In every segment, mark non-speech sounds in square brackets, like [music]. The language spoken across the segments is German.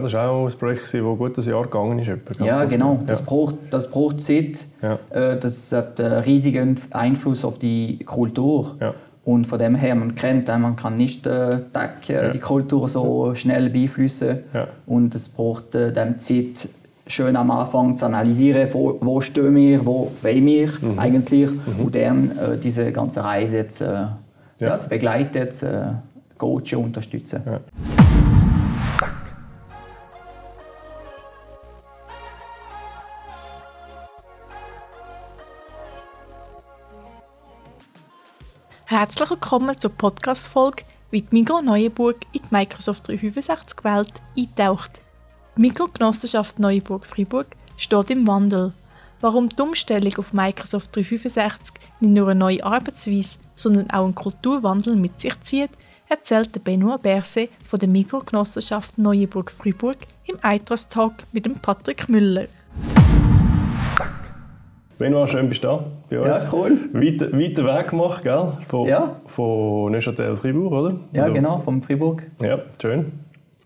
das war auch ein Projekt, das gut ein Jahr gegangen ist. Etwa, ja, genau. Das, ja. Braucht, das braucht Zeit. Ja. Äh, das hat einen riesigen Einfluss auf die Kultur. Ja. Und von dem her, man kennt, man kann nicht äh, die Kultur so schnell beeinflussen. Und es braucht äh, dann Zeit, schön am Anfang zu analysieren, wo, wo stehen wir, wo wollen wir mhm. eigentlich. Mhm. Und dann äh, diese ganze Reise jetzt, äh, zu begleiten, zu äh, coachen, unterstützen. Herzlich willkommen zur Podcast-Folge, wie die Migros Neuenburg in die Microsoft 365-Welt eintaucht. Die Mikrogenossenschaft Neuenburg-Fribourg steht im Wandel. Warum die Umstellung auf Microsoft 365 nicht nur eine neue Arbeitsweise, sondern auch einen Kulturwandel mit sich zieht, erzählt Benoit Berse von der Mikrogenossenschaft Neuenburg-Fribourg im Eitros Talk mit Patrick Müller. Benoit, schön bist du da bei uns. Ja, cool. Weiter, weiter Weg gemacht, gell? Von, ja. von Neuchâtel Fribourg, oder? Ja, oder? genau, vom Fribourg. Ja, schön.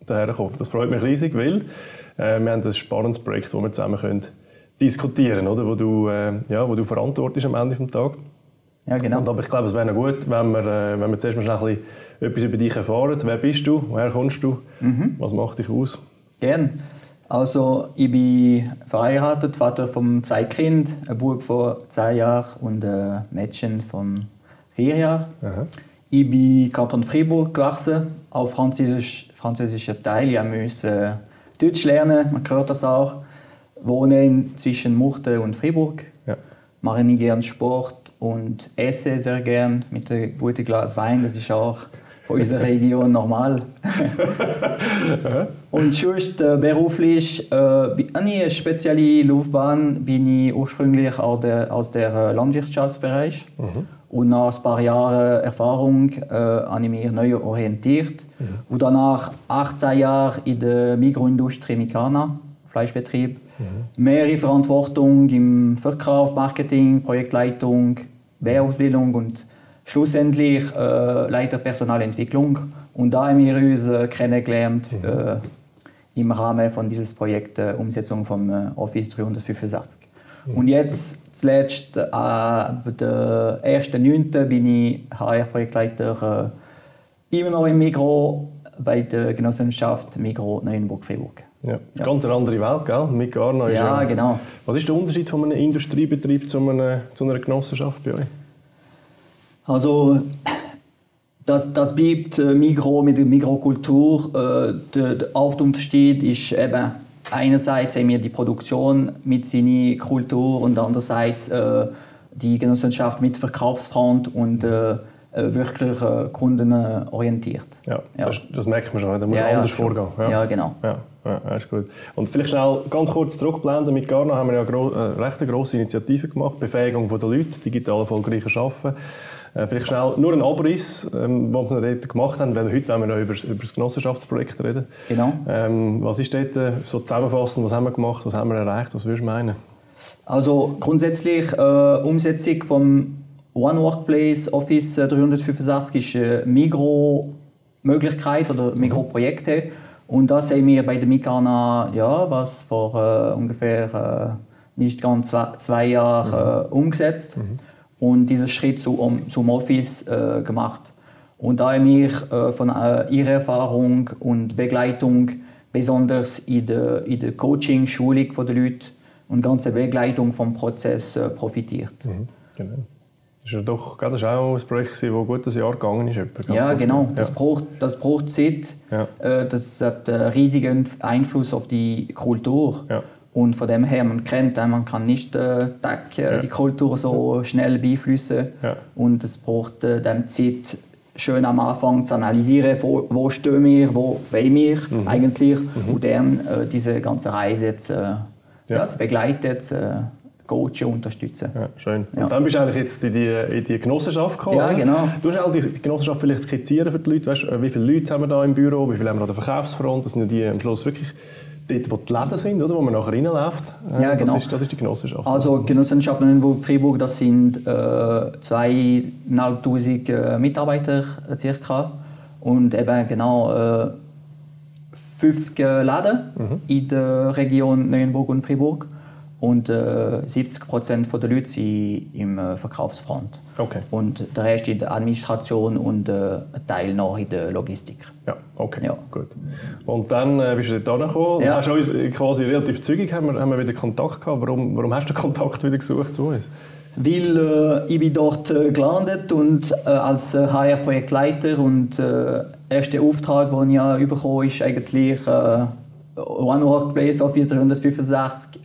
Daher kommen. Das freut mich riesig, weil äh, wir haben ein spannendes Projekt, das wir zusammen können diskutieren können, wo du, äh, ja, wo du verantwortlich am Ende des Tages. Ja, genau. Und aber ich glaube, es wäre gut, wenn wir, äh, wenn wir zuerst mal ein bisschen etwas über dich erfahren. Wer bist du? Woher kommst du? Mhm. Was macht dich aus? Gerne. Also, ich bin verheiratet, Vater von zwei Kindern, ein Bub von zehn Jahren und ein Mädchen von vier Jahren. Aha. Ich bin Kanton Fribourg gewachsen, auf französisch, französischer Teil. Ich musste Deutsch lernen, man hört das auch. Wohne zwischen Murten und Fribourg. Ja. Mache gerne Sport und esse sehr gern mit einem guten Glas Wein. Das ist auch von unserer Region normal. [laughs] und sonst äh, beruflich, äh, eine spezielle Laufbahn bin ich ursprünglich aus der, aus der äh, Landwirtschaftsbereich. Mhm. Und nach ein paar Jahren Erfahrung äh, habe ich mich neu orientiert. Mhm. Und danach 18 Jahre in der Mikroindustrie Mikana, Fleischbetrieb. Mhm. Mehrere Verantwortung im Verkauf, Marketing, Projektleitung, Wehrausbildung und schlussendlich äh, Leiter Personalentwicklung. Und da haben wir uns äh, kennengelernt mhm. äh, im Rahmen von dieses Projekt äh, Umsetzung vom äh, Office 385. Mhm. Und jetzt zuletzt, äh, der 1.9. bin ich HR-Projektleiter äh, immer noch im Migro bei der Genossenschaft Migro Neuenburg-Fribourg. Ja, ja. ganz eine andere Welt, gell? Mit Garna ja, ja, genau. Was ist der Unterschied von einem Industriebetrieb zu einer, zu einer Genossenschaft bei euch? Also das, das bleibt äh, Mikro mit der Mikrokultur. Äh, der, der Hauptunterschied ist eben einerseits haben wir die Produktion mit seiner Kultur und andererseits äh, die Genossenschaft mit Verkaufsfront und äh, äh wirklich äh, kundenorientiert. Ja, ja. Das, das, merkt man schon, da muss ja, anders ja, vorgehen. Ja, ja genau. Ja. Ja, ist gut. Und vielleicht schnell ganz kurz zurückblenden. Mit Garna haben wir ja äh, recht eine grosse Initiative gemacht, Befähigung der Leute, digital erfolgreicher Arbeiten. Äh, vielleicht schnell nur ein Abriss, ähm, was wir dort gemacht haben, weil heute wollen wir noch über, über das Genossenschaftsprojekt reden. Genau. Ähm, was ist dort äh, so zusammenfassend, was haben wir gemacht, was haben wir erreicht, was würdest du meinen? Also grundsätzlich äh, Umsetzung vom One Workplace Office 365 ist eine Migro-Möglichkeit oder Migro-Projekte. Und das haben wir bei der Mikana, ja, was vor äh, ungefähr äh, nicht ganz zwei, zwei Jahren mhm. äh, umgesetzt. Mhm und diesen Schritt zu, um, zum Office äh, gemacht. Und da habe ich äh, von äh, ihrer Erfahrung und Begleitung, besonders in der, in der Coaching, Schulung der Leute und ganze Begleitung vom Prozess äh, profitiert. Mhm, genau. Das ist ja doch ist auch ein Projekt, das gut ein Jahr gegangen ist. Ja, genau. Das, Braucht, das braucht Zeit. Ja. Äh, das hat einen riesigen Einfluss auf die Kultur. Ja. Und von dem her, man kennt, man kann nicht äh, ja. die Kultur so schnell beeinflussen. Ja. Und es braucht äh, dann Zeit, schön am Anfang zu analysieren, wo, wo stehen wir, wo wollen wir mhm. eigentlich. Mhm. Und dann äh, diese ganze Reise zu, äh, ja. zu begleiten, zu äh, coachen, unterstützen. Ja, schön. Und dann bist du eigentlich jetzt in die, in die Genossenschaft gekommen. Ja, genau. Du hast die, die Genossenschaft vielleicht skizzieren für die Leute. Weißt, wie viele Leute haben wir da im Büro, wie viele haben wir an der Verkaufsfront? Das sind die am Schluss wirklich dort, wo die Läden sind, oder, wo man nachher reinläuft. Äh, ja, genau. Das ist, das ist die Genossenschaft. Also Genossenschaft in Freiburg, das sind äh, 2'500 äh, Mitarbeiter circa. Und eben genau äh, 50 Läden in der Region Neuenburg und Fribourg und äh, 70 Prozent der Leute sind im äh, Verkaufsfront. Okay. Und der Rest in der Administration und äh, ein Teil noch in der Logistik. Ja, okay, Ja. gut. Und dann äh, bist du dort angekommen und Ja. hast uns äh, quasi relativ zügig haben wir, haben wir wieder Kontakt gehabt. Warum, warum hast du Kontakt wieder gesucht zu uns? Weil äh, ich bin dort äh, gelandet und als HR-Projektleiter und äh, erster Auftrag, den ich bekommen ist eigentlich One Workplace Office 365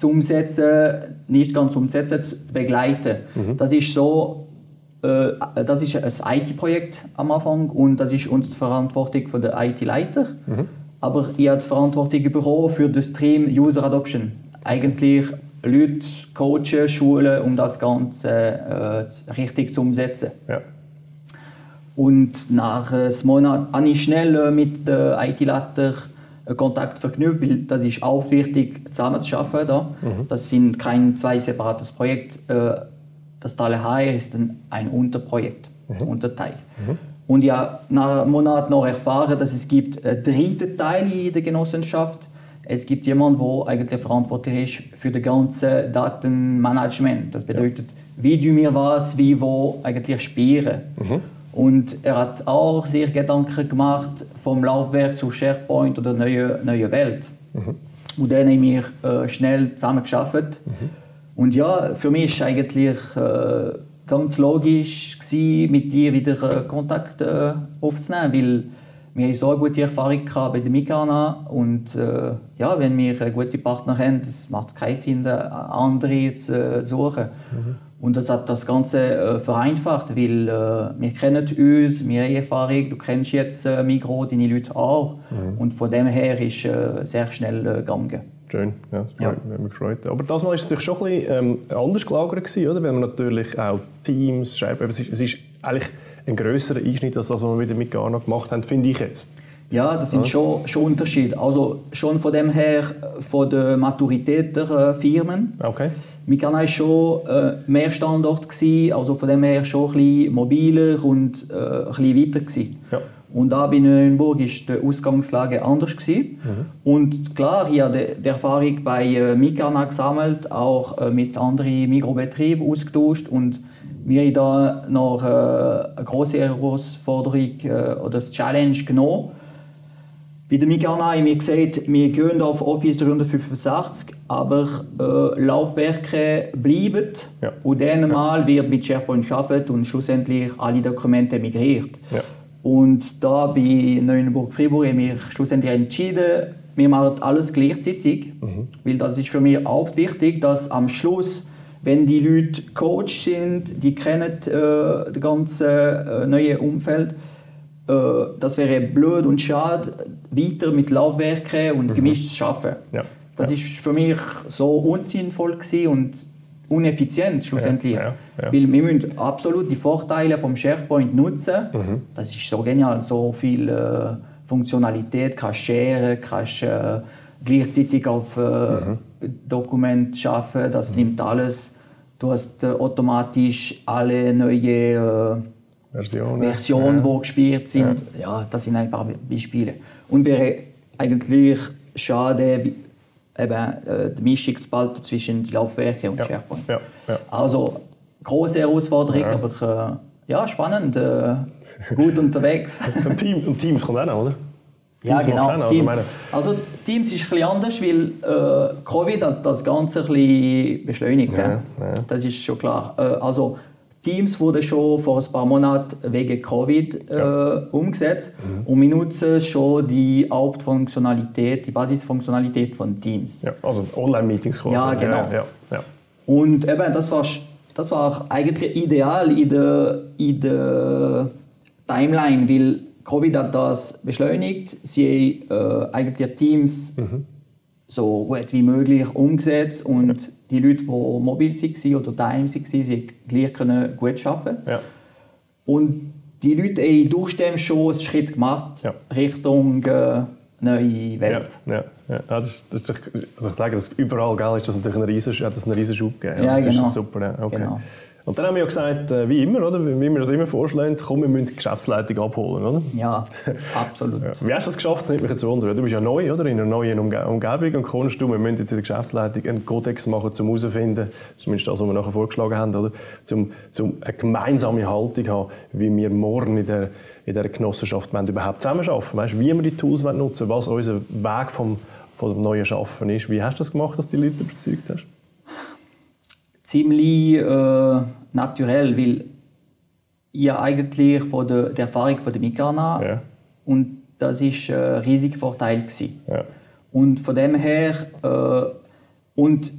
zu umsetzen, nicht ganz umsetzen, zu begleiten. Das ist so, äh, das ist ein IT-Projekt am Anfang und das ist unter der Verantwortung von der IT-Leiter. Aber ich habe die Verantwortung bekommen für das Stream User Adoption. Eigentlich Leute coachen, schulen, um das Ganze äh, richtig zu umsetzen. Ja. Und nach einem Monat habe ich schnell äh, mit dem IT-Leiter Kontakt verknüpft, weil das ist auch wichtig, zusammen zu arbeiten. Da. Das sind kein zwei separates Projekt. Äh, Das Teil HR ist ein, ein Unterprojekt, Unterteil. Und ja, nach einem Monat noch erfahren, dass es gibt einen dritten Teil in der Genossenschaft. Es gibt jemanden, der eigentlich verantwortlich ist für das ganze Datenmanagement. Das bedeutet, wie tun wir was, wie wo eigentlich spielen. Und er hat auch sich Gedanken gemacht vom Laufwerk zu SharePoint oder neue neue Welt. Und dann haben wir äh, schnell zusammen geschafft. Und ja, für mich ist eigentlich äh, ganz logisch gewesen, mit dir wieder äh, Kontakt äh, aufzunehmen, weil wir haben so eine gute Erfahrung gehabt bei der Mikana und äh, ja, wenn wir einen guten Partner haben, das macht keinen Sinn, äh, andere zu äh, suchen. Und das hat das Ganze äh, vereinfacht, weil äh, wir kennen uns, wir haben Erfahrung, du kennst jetzt äh, Migros, deine Leute auch. Und von dem her ist äh, sehr schnell äh, gegangen. Schön, ja, das Ja. hat mich gefreut. Aber das Mal war es natürlich schon ein bisschen ähm, anders gelagert, gewesen, oder? weil man natürlich auch Teams schreibt. Es ist, es ist eigentlich ein grösserer Einschnitt als das, was wir wieder mit Ghana gemacht haben, finde ich jetzt. Ja, das sind schon, schon Unterschiede. Also schon von dem her, von der Maturität der äh, Firmen. Okay. Mikana war schon äh, mehr Standort, gewesen, also von dem her schon ein bisschen mobiler und äh, ein bisschen weiter. Gewesen. Ja. Und da bei Neuenburg war die Ausgangslage anders. Gewesen. Und klar, hier die, die Erfahrung bei äh, Mikana gesammelt, auch äh, mit anderen Mikrobetrieben ausgetauscht und wir haben da noch eine große Herausforderung oder das Challenge genommen. Bei der Mikana haben wir gesagt, wir gehen auf Office 365, aber äh, Laufwerke bleiben. Ja. Und dann mal wird mit SharePoint gearbeitet und schlussendlich alle Dokumente migriert. Ja. Und da bei Neuenburg-Fribourg haben wir schlussendlich entschieden, wir machen alles gleichzeitig. Weil das ist für mich auch wichtig, dass am Schluss, wenn die Leute Coach sind, die kennen äh, das ganze äh, neue Umfeld, äh, das wäre blöd und schade, weiter mit Laufwerken und gemischt zu arbeiten. Ja. Das ist für mich so unsinnvoll und uneffizient schlussendlich. Ja, ja, ja. Weil wir müssen absolut die Vorteile vom SharePoint nutzen. Mhm. Das ist so genial, so viel äh, Funktionalität, kannst sharen, kannst äh, gleichzeitig auf äh, Mhm. Dokument schaffen, das nimmt alles. Du hast äh, automatisch alle neue äh, Versionen. Versionen, ja. die gespielt sind. Ja. das sind ein paar Beispiele. Und wäre eigentlich schade, eben, äh, die Mischung zu behalten zwischen Laufwerken und Ja. SharePoint. Ja. Ja. Also, große Herausforderung, Ja. aber äh, ja, spannend, äh, gut unterwegs. [laughs] Und, Team, und Teams kommt auch noch, oder? Ja, Teams genau. auch noch, also Teams. meine- Also, Teams ist ein bisschen anders, weil äh, Covid hat das Ganze ein bisschen beschleunigt. Ja, ja. Das ist schon klar. Äh, also, Teams wurde schon vor ein paar Monaten wegen Covid äh, umgesetzt Mhm. und wir nutzen schon die Hauptfunktionalität, die Basisfunktionalität von Teams. Ja, also Online-Meetings quasi. Ja, genau. Ja, ja, Und eben, das war, das war eigentlich ideal in der, in der Timeline, weil Covid hat das beschleunigt. Sie haben äh, eigentlich Teams so gut wie möglich umgesetzt und die Leute, die mobil waren oder daheim waren, sie gleich können gut arbeiten. ja. Und die Leute haben durch dem schon einen Schritt gemacht Ja. Richtung äh, neue Welt. ja, ja. ja das ist, das also ich sage, dass überall gell, ist das natürlich ein riesen, hat das einen riesen Schub gegeben. Ja, das genau. ist super. Okay. Genau. Und dann haben wir ja gesagt, äh, wie immer, oder? wie wir das immer vorschlagen, komm, wir müssen die Geschäftsleitung abholen. Oder? Ja, absolut. [laughs] Ja. Wie hast du das geschafft? Das nimmt mich jetzt Wunder. Du bist ja neu oder? in einer neuen Umge Umgebung und kommst du, wir müssen jetzt in der Geschäftsleitung einen Kodex machen, um herauszufinden, zumindest das, was wir nachher vorgeschlagen haben, oder? Um, um eine gemeinsame Haltung zu haben, wie wir morgen in der, in der Genossenschaft überhaupt zusammenarbeiten weißt, Wie wir die Tools nutzen was unser Weg vom, vom neuen Schaffen ist. Wie hast du das gemacht, dass du die Leute überzeugt hast? Ziemlich äh, naturell, weil ich eigentlich von der, der Erfahrung von der Migrana ja. und das ist ein riesiger Vorteil Ja. Und von dem her äh, und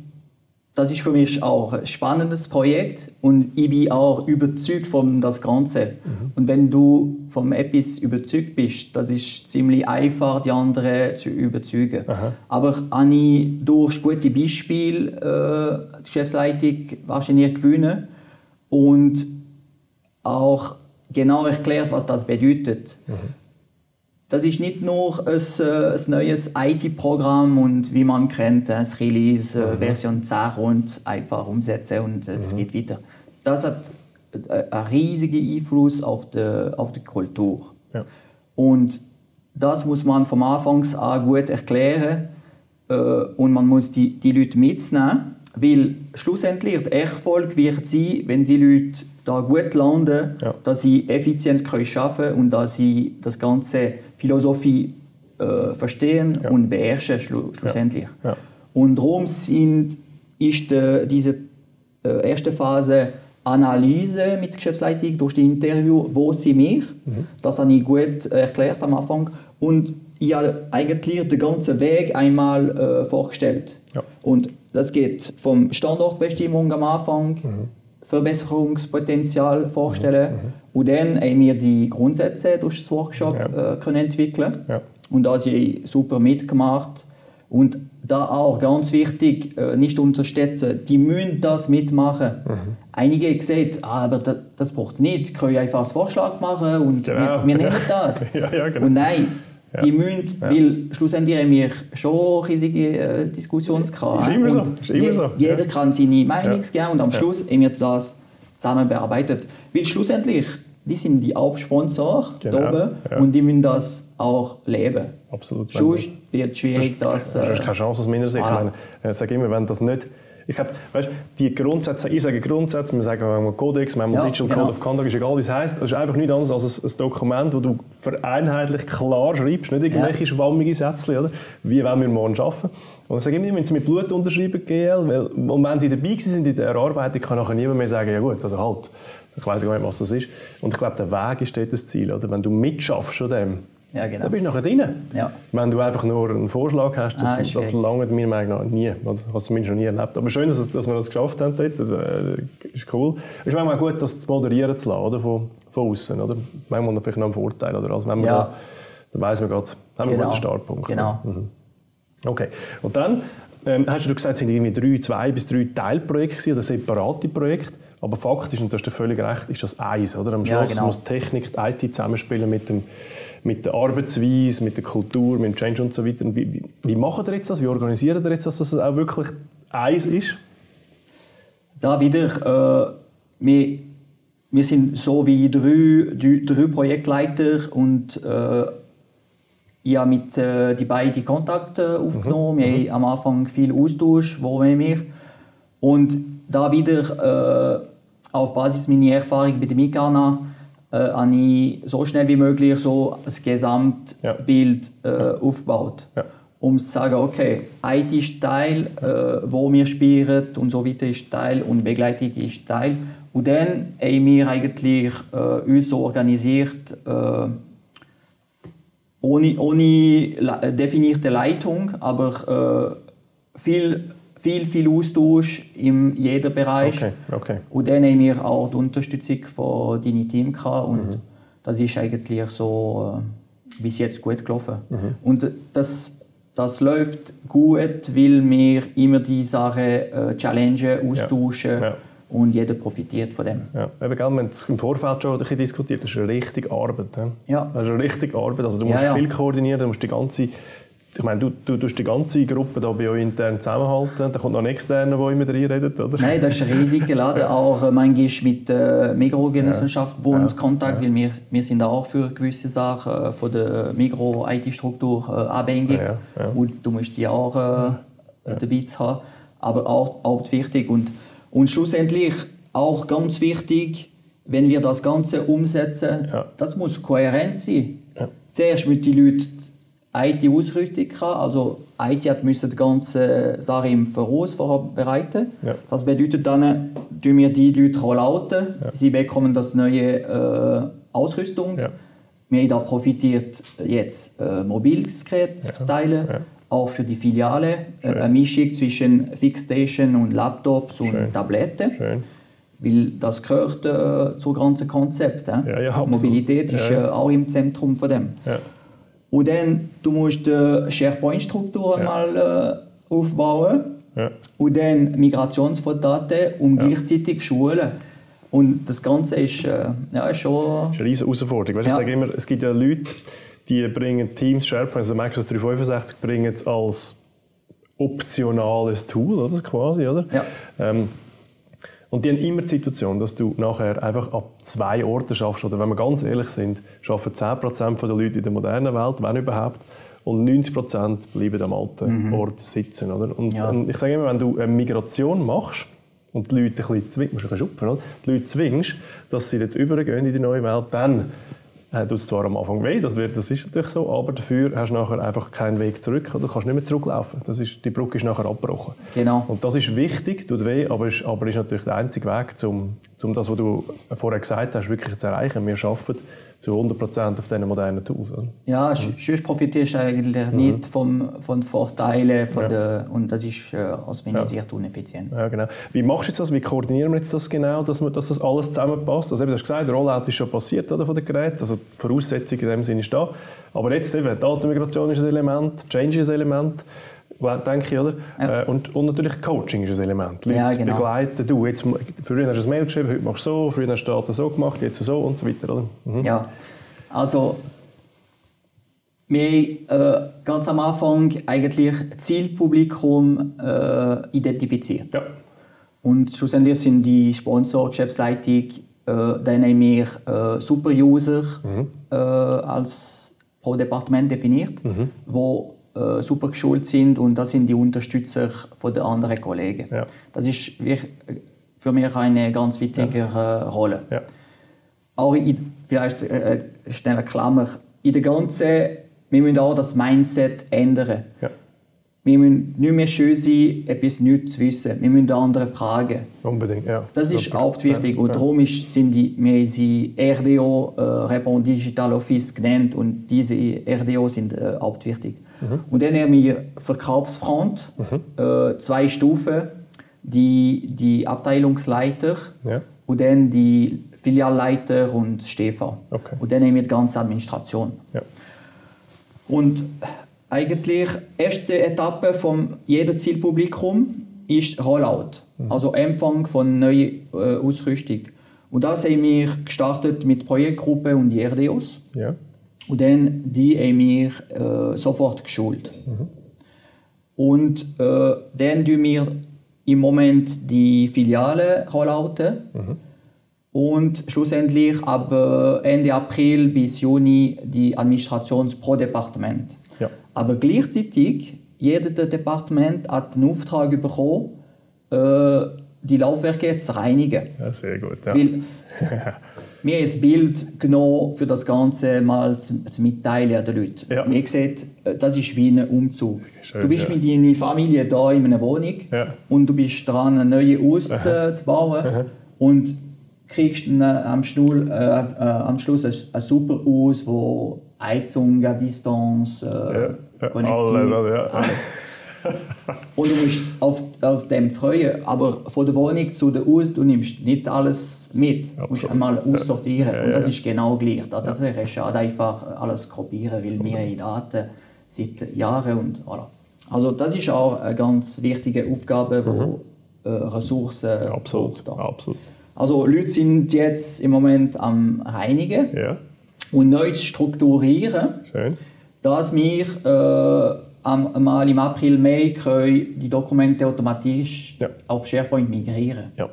das ist für mich auch ein spannendes Projekt und ich bin auch überzeugt von das Ganze. Mhm. Und wenn du vom etwas überzeugt bist, das ist ziemlich einfach, die anderen zu überzeugen. Aha. Aber habe durch gute Beispiele äh, die Geschäftsleitung wahrscheinlich gewinnen und auch genau erklärt, was das bedeutet. Mhm. Das ist nicht nur ein, äh, ein neues IT-Programm und wie man kennt, ein Release äh, mhm. Version 10 und einfach umsetzen und es äh, mhm. geht weiter. Das hat einen riesigen Einfluss auf die, auf die Kultur. Ja. Und das muss man vom Anfang an gut erklären und man muss die, die Leute mitnehmen, weil schlussendlich der Erfolg wird sein, wenn sie Leute da gut landen, ja. dass sie effizient können arbeiten können und dass sie das ganze Philosophie äh, verstehen ja. und beherrschen schlu schlussendlich. Ja. Und darum sind, ist äh, diese äh, erste Phase Analyse mit der Geschäftsleitung durch die Interview, wo sie mich, mhm. das habe ich gut erklärt am Anfang und ich habe eigentlich den ganzen Weg einmal äh, vorgestellt. Und das geht vom Standortbestimmung am Anfang, mhm Verbesserungspotenzial vorstellen. Mhm. mhm. Und dann haben wir die Grundsätze durch das Workshop ja. äh, können entwickeln. Ja. Und da sie super mitgemacht. Und da auch ganz wichtig, äh, nicht unterschätzen, die müssen das mitmachen. Mhm. Einige haben gesagt, ah, aber das, das braucht es nicht, Sie können einfach einen Vorschlag machen und genau. wir, wir [laughs] nehmen das. ja, genau. Und nein, ja. Die müssen, ja. weil schlussendlich haben wir schon riesige äh, Diskussionskreise. Ist immer so. Ist immer so. Jeder ja. kann seine Meinung geben und am Schluss haben wir das zusammen bearbeitet. Weil schlussendlich, die sind die Hauptsponsor genau. oben und die müssen das auch leben. Absolut. Sonst wird es schwierig, dass... Äh, sonst keine Chance aus meiner Sicht. Ah. Ich, meine, ich sage immer, wenn das nicht ich glaube, weißt, die Grundsätze, ich sage Grundsätze, wir sagen manchmal Codex, manchmal ja, Digital genau. Code of Conduct, ist egal, wie es heisst. Es ist einfach nichts anderes als ein, ein Dokument, das du vereinheitlich klar schreibst, nicht irgendwelche ja. schwammige Sätze, oder? Wie wollen wir morgen arbeiten? Und ich sage immer, wir müssen mit Blut unterschreiben, GL, weil und wenn sie dabei sind in der Erarbeitung, kann nachher niemand mehr sagen, ja gut, also halt, ich weiß gar nicht, was das ist. Und ich glaube, der Weg ist dort das Ziel, oder? Wenn du mitschaffst an dem, ja, genau. Da bist du nachher drin. Ja. Wenn du einfach nur einen Vorschlag hast, das, ah, das lange mir meiner nie. Das hast du zumindest noch nie erlebt. Aber schön, dass, dass wir das geschafft haben dort. Das ist cool. Es ist manchmal gut, das zu moderieren zu lassen, oder? Von, von außen. Oder? Manchmal vielleicht noch einen Vorteil. Oder? Also wenn man ja. da, dann weiss man gerade, haben wir genau. einen Startpunkt. Genau. Mhm. Okay. Und dann ähm, hast du gesagt, es sind irgendwie drei, zwei bis drei Teilprojekte oder separate Projekte. Aber faktisch, und du hast völlig recht, ist das eins. Oder? Am Schluss ja, genau. muss die Technik, die IT zusammenspielen mit dem mit der Arbeitsweise, mit der Kultur, mit dem Change und so weiter. Wie, wie, wie macht ihr jetzt das? Wie organisiert ihr jetzt das, dass es auch wirklich eins ist? Da wieder, äh, wir, wir sind so wie drei, drei Projektleiter und äh, ich habe mit äh, die beiden Kontakte aufgenommen. Mhm. Wir mhm. haben am Anfang viel Austausch, wo wir mich. Und da wieder äh, auf Basis meiner Erfahrung bei der Mikana äh, habe ich so schnell wie möglich so das Gesamtbild äh, ja. aufgebaut. Ja. Um zu sagen, okay, IT ist Teil, äh, wo wir spielen und so weiter ist Teil und Begleitung ist Teil. Und dann haben wir eigentlich äh, uns so organisiert, äh, ohne, ohne definierte Leitung, aber äh, viel viel, viel Austausch in jedem Bereich. Okay, okay. Und dann haben wir auch die Unterstützung von deinem Team gehabt und mhm. das ist eigentlich so äh, bis jetzt gut gelaufen. Mhm. Und das, das läuft gut, weil wir immer die Sachen äh, challengen, austauschen. Ja. Ja. Und jeder profitiert von dem. Ja, eben, wir haben es im Vorfeld schon ein bisschen diskutiert. Das ist eine richtige Arbeit. Ja. Das ist eine richtige Arbeit. Also, du musst ja, ja. viel koordinieren, du musst die ganze ich meine, du, du tust die ganze Gruppe da bei euch intern zusammenhalten, da kommt noch ein externer, der immer reinredet, oder? Nein, das ist riesig geladen, auch äh, manchmal mit äh, Mikrogenossenschaft Bund Ja. Kontakt, weil wir, wir sind auch für gewisse Sachen äh, von der Mikro-IT-Struktur äh, abhängig Ja, ja. und du musst die auch äh, dabei haben, aber auch, auch wichtig und, und schlussendlich auch ganz wichtig, wenn wir das Ganze umsetzen, Ja. das muss kohärent sein. Ja. Zuerst müssen die Leute IT-Ausrüstung haben, also IT hat müssen die ganze Sache im Voraus vorbereiten. Ja. Das bedeutet dann, äh, tun wir die Leute rollouten, sie bekommen das neue äh, Ausrüstung. Ja. Wir haben da profitiert, jetzt äh, mobiles Gerät zu verteilen, Ja. auch für die Filiale. Äh, Schön. eine Mischung zwischen Fixstation und Laptops und Schön. Tabletten. Schön. Weil das gehört äh, zum ganzen Konzept. Äh? Ja, ja. Mobilität ist Ja, ja. Äh, auch im Zentrum von dem. Und dann du musst die SharePoint-Struktur Ja. mal äh, aufbauen Ja. und dann Migrationsdaten und Ja. gleichzeitig Schulen. Und das Ganze ist, äh, ja, ist schon... Das ist eine riesige Herausforderung. Weißt, Ja. Ich sage immer, es gibt ja Leute, die bringen Teams SharePoint, also Microsoft 365, bringen es als optionales Tool, oder, quasi, oder? Ja. Ähm, und die haben immer die Situation, dass du nachher einfach ab zwei Orten schaffst, oder wenn wir ganz ehrlich sind, schaffen 10% der Leute in der modernen Welt, wenn überhaupt, und 90% bleiben am alten Ort sitzen. Oder? Und Ja. ich sage immer, wenn du eine Migration machst und die Leute ein bisschen zwingst, musst du ein bisschen schupfen, oder? die Leute zwingst, dass sie dort übergehen in die neue Welt, dann äh, tut es zwar am Anfang weh, das, wird, das ist natürlich so, aber dafür hast du nachher einfach keinen Weg zurück, oder? du kannst nicht mehr zurücklaufen. Das ist, die Brücke ist nachher abgebrochen. Genau. Und das ist wichtig, tut weh, aber ist, aber ist natürlich der einzige Weg, um, um das, was du vorher gesagt hast, wirklich zu erreichen. Wir arbeiten zu 100% auf diesen modernen Tools. Oder? Ja, mhm. sonst profitierst du eigentlich nicht vom, von Vorteilen von der, und das ist äh, aus meiner Ja. Sicht uneffizient. Ja, genau. Wie machst du jetzt das? Wie koordinieren wir jetzt das genau, dass, wir, dass das alles zusammenpasst? Also eben, du hast gesagt, der Rollout ist schon passiert oder, von den Geräten, also die Voraussetzung in dem Sinne ist da. Aber jetzt eben, Datenmigration ist ein Element, Change ist ein Element, denke ich, oder? Ja. Und, und natürlich Coaching ist ein Element. Leute Ja, genau. begleiten. Du, jetzt, früher hast du ein Mail geschrieben, heute machst du so, früher hast du das so gemacht, jetzt so und so weiter. Oder? Mhm. Ja, also wir haben äh, ganz am Anfang eigentlich Zielpublikum äh, identifiziert. Ja. Und schlussendlich sind die Sponsor, Geschäftsleitung, äh, dann haben wir äh, Super-User äh, als pro Departement definiert, wo äh, super geschult sind und das sind die Unterstützer von den anderen Kollegen. Ja. Das ist für mich eine ganz wichtige äh, Rolle. Ja. Auch in, vielleicht äh, äh, schnell eine Klammer. In der ganzen, wir müssen auch das Mindset ändern. Ja. Wir müssen nicht mehr schön sein, etwas nicht zu wissen. Wir müssen den anderen fragen. Unbedingt, ja. Das ist Ja. hauptwichtig und Ja. darum ist, sind die, wir sie RDO, äh, Répond Digital Office genannt und diese RDO sind äh, hauptwichtig. Mhm. Und dann haben wir Verkaufsfront, äh, zwei Stufen, die, die Abteilungsleiter Ja. und dann die Filialleiter und Stefan. Okay. Und dann haben wir die ganze Administration. Ja. Und eigentlich erste Etappe von jedem Zielpublikum ist Rollout, also Empfang von neuer äh, Ausrüstung. Und das haben wir gestartet mit Projektgruppe und die RDOs. Ja. Und dann die haben wir äh, sofort geschult. Und äh, dann tun wir im Moment die Filiale rollouten. Und schlussendlich ab äh, Ende April bis Juni die Administration pro Departement. Ja. Aber gleichzeitig, jedes Departement hat den Auftrag bekommen, äh, die Laufwerke zu reinigen. ja, sehr gut. Ja. Weil wir haben das Bild genommen, für das Ganze mal zu, zu mitteilen an den Leuten. Ja. Wir sehen, äh, das ist wie ein Umzug. Schön, du bist ja. mit deiner Familie da in einer Wohnung Ja. und du bist dran, eine neue Haus zu bauen und kriegst dann, äh, am, Schnull, äh, äh, am Schluss ein, ein super Haus, wo Heizung Distanz, äh, Konnektiv, alles. Und du musst auf, auf dem freuen. Aber von der Wohnung zu der Haus, du nimmst nicht alles mit. Du musst einmal aussortieren. Ja, Und das ja. ist genau gleich. Da darf schade einfach alles kopieren, weil wir haben Daten seit Jahren und voilà. Also das ist auch eine ganz wichtige Aufgabe, wo äh, Ressourcen Mhm. Absolut. braucht. Absolut. Also Leute sind jetzt im Moment am Reinigen Ja. und neu zu strukturieren Schön. dass wir äh, mal im April, Mai können die Dokumente automatisch Ja. auf SharePoint migrieren. Ja.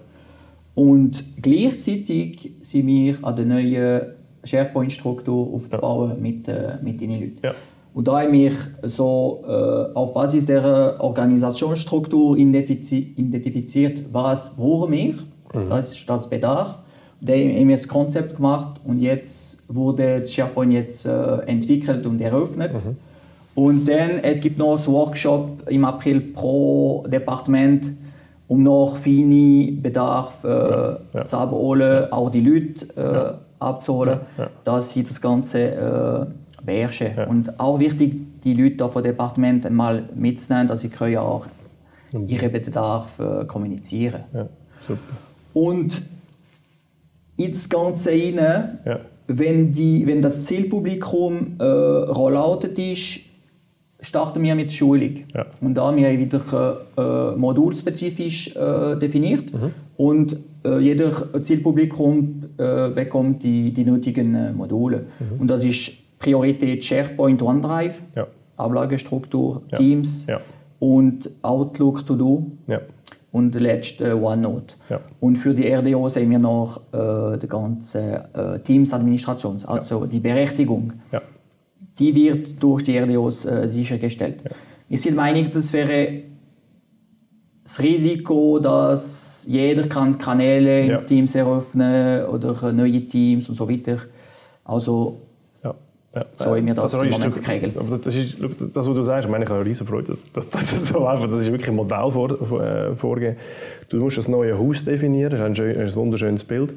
Und gleichzeitig sind wir an der neuen SharePoint-Struktur aufzubauen mit, äh, mit den Leuten. Ja. Und da haben wir so äh, auf Basis der Organisationsstruktur identifizi- identifiziert, was brauchen wir, das ist das Bedarf. Da haben wir das Konzept gemacht und jetzt wurde das SharePoint jetzt äh, entwickelt und eröffnet. Und dann, es gibt noch einen Workshop im April pro Departement, um noch feine Bedarf äh, ja. zu abholen, auch die Leute äh, abzuholen, Ja, ja. dass sie das Ganze äh, beherrschen. Ja. Und auch wichtig, die Leute da vom Departement mal mitzunehmen, dass sie können auch ihre Bedarf äh, kommunizieren. ja. Super. Und in das Ganze rein, Ja. wenn, die, wenn das Zielpublikum äh, rolloutet ist, starten wir mit der Schulung. Ja. Und da haben wir wieder äh, modulspezifisch äh, definiert. Mhm. Und äh, jeder Zielpublikum äh, bekommt die, die nötigen äh, Module. Und das ist Priorität SharePoint OneDrive, Mhm. Ja. Ablagestruktur, Ja. Teams und Outlook To Do Ja. und der letzte OneNote. Und für die RDO sehen wir noch äh, die ganze äh, Teams-Administration, also die Berechtigung. Ja. Die wird durch die RDOs äh, sichergestellt. Wir sind der Meinung, das wäre das Risiko, dass jeder kann Kanäle Ja. in Teams eröffnen oder neue Teams und so weiter. Also Ja. Ja. So haben wir das im ist- Moment geregelt. Aber das ist, das, was du sagst, ich meine, ich habe eine riesen Freude, dass, dass, dass das so einfach, das ist wirklich ein Modell vor, äh, vorgehen. Du musst das neue Haus definieren, das ist ein, schön, ein wunderschönes Bild.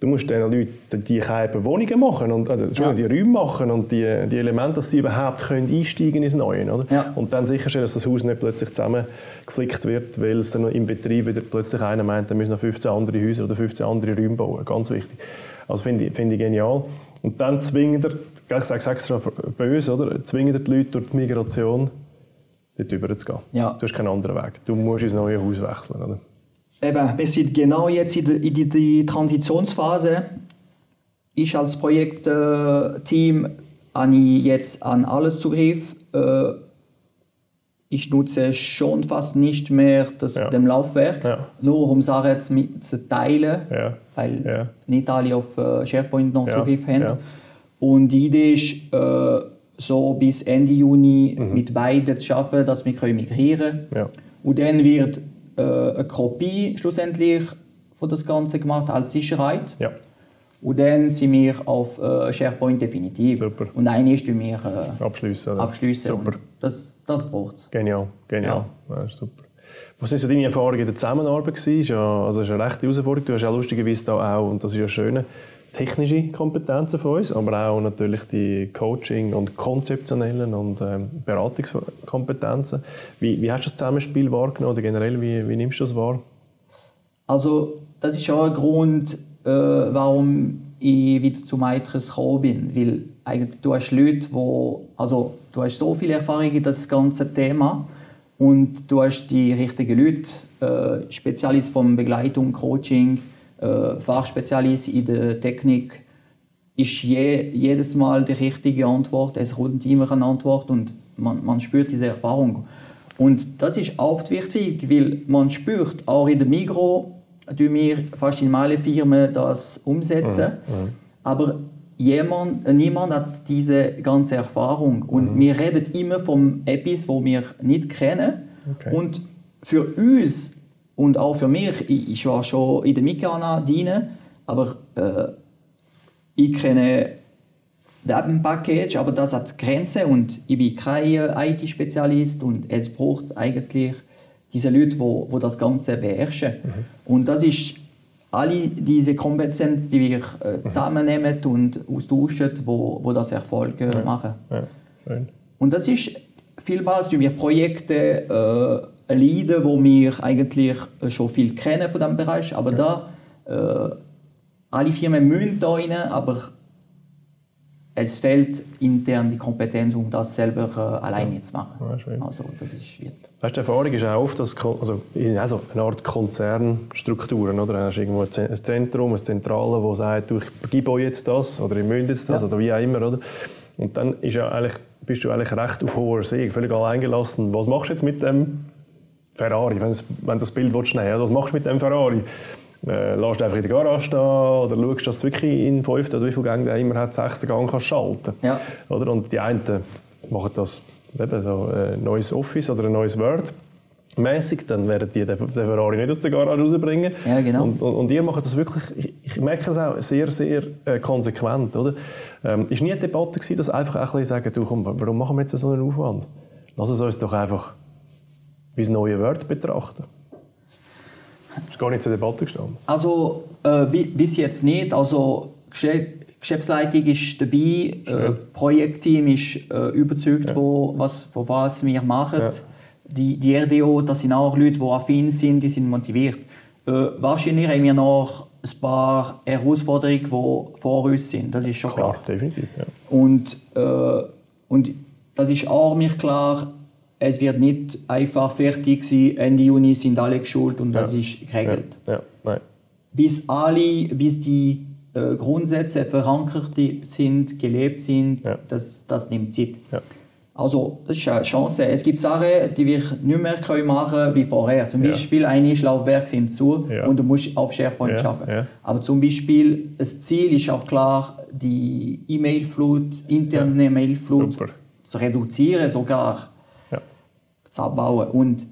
Du musst den Leuten die können Wohnungen machen und also, Entschuldigung, die Räume machen und die, die Elemente, dass sie überhaupt können einsteigen ins Neue, oder? Ja. Und dann sicherstellen, dass das Haus nicht plötzlich zusammengeflickt wird, weil es dann im Betrieb wieder plötzlich einer meint, er müsse noch 15 andere Häuser oder 15 andere Räume bauen. Ganz wichtig. Also finde ich, finde ich genial. Und dann zwingen er, ich sage es extra böse, oder? zwingen die Leute durch die Migration dort rüber zu gehen. Ja. Du hast keinen anderen Weg. Du musst ins neue Haus wechseln. Oder? Eben, wir sind genau jetzt in, der, in die, die Transitionsphase. Ich als Projektteam habe ich jetzt an alles Zugriff. Äh, Ich nutze schon fast nicht mehr das, Ja. dem Laufwerk, Ja. nur um Sachen zu, zu teilen, Ja. weil nicht alle auf äh, SharePoint noch. Zugriff haben. Und die Idee ist, äh, so bis Ende Juni Mhm. mit beiden zu schaffen, dass wir können migrieren können. Und dann wird äh, eine Kopie schlussendlich von das Ganze gemacht als Sicherheit. Ja. Und dann sind wir auf äh, SharePoint definitiv. Super. Und eines tun wir äh, Abschliessen. oder? abschließen. Super. Das, das braucht es. Genial, genial. Ja. ist super. Was sind so deine Erfahrungen in der Zusammenarbeit? gewesen? Ist ja, also ist eine rechte Herausforderung. Du hast ja lustigerweise da auch, und das ist ja schön, technische Kompetenzen von uns, aber auch natürlich die Coaching- und konzeptionellen und ähm, Beratungskompetenzen. Wie, wie hast du das Zusammenspiel wahrgenommen oder generell, wie, wie nimmst du das wahr? Also, das ist auch ein Grund, äh, warum ich wieder zu Maitres gekommen bin. Weil eigentlich, du hast Leute, wo, also, du hast so viel Erfahrung in das ganze Thema und du hast die richtigen Leute, äh, Spezialist von Begleitung, Coaching, Fachspezialist in der Technik, ist je, jedes Mal die richtige Antwort. Es kommt immer eine Antwort und man, man spürt diese Erfahrung. Und das ist auch wichtig, weil man spürt, auch in der Migro, tun wir fast in allen Firmen das umsetzen. Aber jemand, äh, niemand hat diese ganze Erfahrung. Und wir reden immer von etwas, wo wir nicht kennen. Okay. Und für uns und auch für mich, ich, ich war schon in der Mikana dienen, aber äh, ich kenne das Package, aber das hat Grenzen und ich bin kein äh, IT-Spezialist und es braucht eigentlich diese Leute, wo, wo das Ganze beherrschen. Und das ist alle diese Kompetenz, die wir äh, zusammennehmen und austauschen, wo, wo das Erfolg äh, machen. Ja, schön. Und das ist vielmals wir Projekte leiden, wo wir eigentlich äh, schon viel kennen von diesem Bereich, aber da äh, alle Firmen müssen da rein, aber es fehlt intern die Kompetenz, um das selber äh, alleine zu machen. Ja. Also das ist schwierig. Weißt, die Erfahrung ist auch oft, dass also, es sind auch so eine Art Konzernstrukturen. Oder? Du hast irgendwo ein Ze- ein Zentrum, ein Zentrale, das sagt, du, ich gebe euch jetzt das oder ich müsst jetzt das Ja. oder wie auch immer. Oder? Und dann ist ja eigentlich bist du eigentlich recht auf hoher See, völlig alleingelassen. Was machst du jetzt mit dem Ferrari, wenn, du das Bild willst, nehmen Was machst du mit dem Ferrari? Äh, lässt einfach in der Garage stehen oder schaust, dass du wirklich in fünften oder wie viele Gänge der immer hat, sechsten Gang kannst schalten Ja. oder? Und die einen machen das eben so ein neues Office oder ein neues Word mäßig, dann werden die den den Ferrari nicht aus der Garage rausbringen. Ja, genau. Und, und, und ihr macht das wirklich, ich, ich merke es auch, sehr, sehr äh, konsequent. Oder? Ähm, ist nie eine Debatte gewesen, dass einfach ein bisschen sagen, du, komm, warum machen wir jetzt so einen Aufwand? Lass es uns doch einfach wie das neue Word betrachten. Das ist gar nicht zur Debatte gestanden. Also äh, bi- bis jetzt nicht. Also Geschäftsleitung ist dabei, äh, Projektteam ist äh, überzeugt, wo, was, von was wir machen. Ja. Die, die RDO, das sind auch Leute, die affin sind, die sind motiviert. Äh, wahrscheinlich haben wir noch ein paar Herausforderungen, die vor uns sind. Das ist schon klar. Klar, definitiv. Ja. Und, äh, und das ist auch mir klar, es wird nicht einfach fertig sein. Ende Juni sind alle geschult und das Ja. ist geregelt Ja, ja, bis alle, bis die äh, Grundsätze verankert sind, gelebt sind, Ja. das, das nimmt Zeit. Ja. Also, das ist eine Chance. Es gibt Sachen, die wir nicht mehr können machen wie vorher. Zum Ja. Beispiel, einige Laufwerke sind zu Ja. und du musst auf SharePoint Ja, arbeiten. ja. Aber zum Beispiel, das Ziel ist auch klar, die E-Mail-Flut, interne E-Mail-Flut zu reduzieren, sogar Ja. Zu abbauen. Und,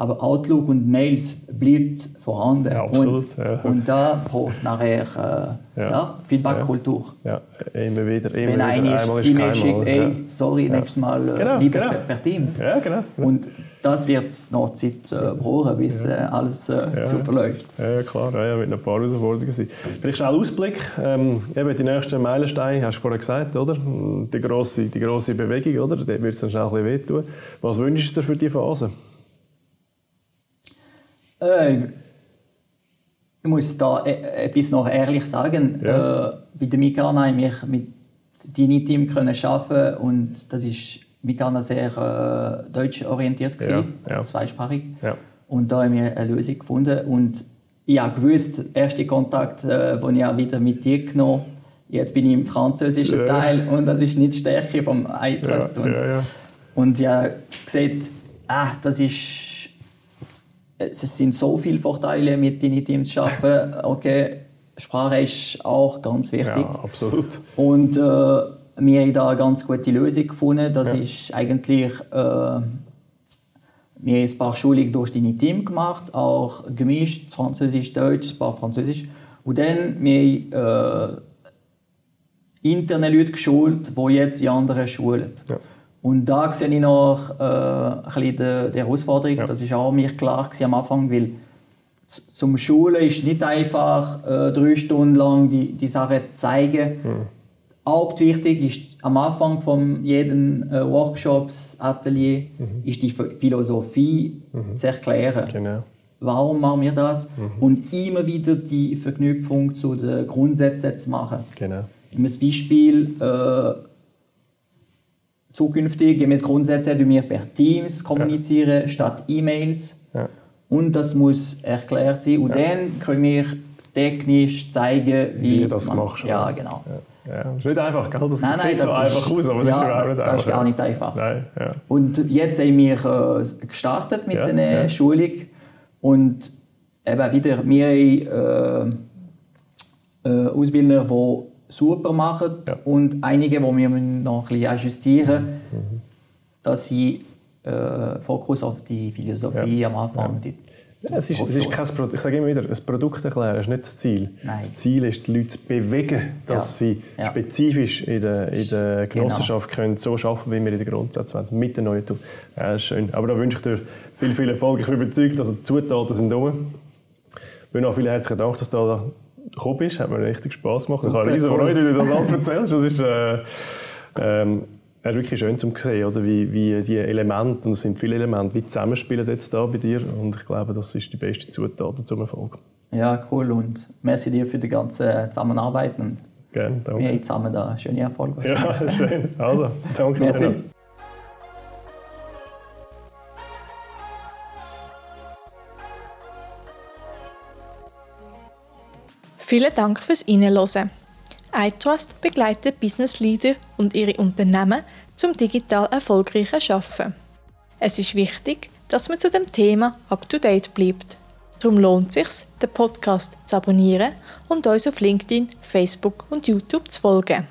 aber Outlook und Mails bleibt vorhanden. Ja, absolut, Und, ja. und da braucht es nachher äh, Ja. ja. Feedback-Kultur. Ja, immer wieder, immer Wenn einer E-Mail schickt, ey, sorry, nächstes Mal äh, Genau, lieber genau. Per, per Teams. Ja, genau. Und das wird noch Zeit äh, brauchen, bis äh, alles äh, super läuft. Ja, klar, ja, wird noch ein paar Herausforderungen sein. Vielleicht schnell Ausblick. Ähm, eben die nächsten Meilensteine, hast du vorher gesagt, oder? Die grosse, die grosse Bewegung, oder? Dort wird es dann schnell ein bisschen wehtun. Was wünschst du dir für diese Phase? Äh, ich muss da äh, etwas noch ehrlich sagen. Ja. Äh, bei der Mikana haben wir mit deinem Team können arbeiten und das ist Mikana sehr äh, deutsch orientiert gewesen, Ja, ja. zweisprachig. Ja. Und da haben wir eine Lösung gefunden und ich habe gewusst, der erste Kontakt, äh, den ich wieder mit dir genommen Jetzt bin ich im französischen Ja. Teil und das ist nicht die Stärke vom Ja, iTrust. und, ja, ja. und ich habe gesagt, ah, das ist, es sind so viele Vorteile, mit deinen Teams zu arbeiten. [laughs] Okay, Sprache ist auch ganz wichtig. ja, absolut. Und äh, wir haben da eine ganz gute Lösung gefunden. Das Ja. ist eigentlich, äh, wir haben ein paar Schulungen durch deine Team gemacht, auch gemischt, Französisch, Deutsch, ein paar Französisch. Und dann wir haben, äh, interne Leute geschult, die jetzt die anderen schulen. Ja. Und da sehe ich noch äh, ein bisschen die, die Herausforderung. Ja. Das war auch mir klar am Anfang, weil zum Schulen ist nicht einfach äh, drei Stunden lang die, die Sache zeigen. Hauptwichtig ist am Anfang von jedem äh, Workshops, Atelier, ist die Ph- Philosophie zu erklären. Genau. Warum machen wir das? Und immer wieder die Verknüpfung zu den Grundsätzen zu machen. genau. Ein Beispiel, äh, zukünftig gemäß Grundsätze tun wir per Teams kommunizieren statt E-Mails. Ja. Und das muss erklärt sein. Und dann können wir technisch zeigen, wie, Wie du das man, machst, Ja, genau. Ja, das ist nicht einfach, gell? Das Nein, nein, sieht so das einfach ist- aus, aber das ja, ist überhaupt nicht das einfach. ist gar nicht einfach. Nein, ja. Und jetzt haben wir äh, gestartet mit Ja, der ja. Schulung. Und eben wieder, haben äh, äh, Ausbildner, die super machen Ja. und einige, die wir noch ein bisschen ajustieren Mhm. dass sie äh, Fokus auf die Philosophie am Anfang. Die, Ja, es ist, es ist kein Produkt. Ich sage immer wieder, ein Produkt erklären ist nicht das Ziel. Nein. Das Ziel ist, die Leute zu bewegen, dass Ja. sie Ja. spezifisch in der, in der Genau. Genossenschaft können so arbeiten wie wir in den Grundsätzen wollen, mit den neuen Tools. Ja, schön. Aber da wünsche ich dir viel, viel Erfolg. Ich bin überzeugt, dass die Zutaten sind da. Ich bin auch vielen herzlichen Dank, dass du da gekommen bist. Hat mir richtig Spass gemacht. ich Super, habe riesen. Freude, wie du das alles erzählst. Das ist, äh, ähm, es ist wirklich schön zu sehen, oder? Wie, wie die Elemente, und es sind viele Elemente, wie zusammenspielen jetzt da bei dir. Und ich glaube, das ist die beste Zutat zum Erfolg. ja, cool. Und merci dir für die ganze Zusammenarbeit. Gerne, wir danke. haben zusammen da schöne Erfolge. Ja, [laughs] schön. Also, danke. Merci. Vielen Dank fürs Reinhören. iTrust begleitet Business Leader und ihre Unternehmen zum digital erfolgreichen Arbeiten. Es ist wichtig, dass man zu dem Thema up-to-date bleibt. Darum lohnt es sich, den Podcast zu abonnieren und uns auf LinkedIn, Facebook und YouTube zu folgen.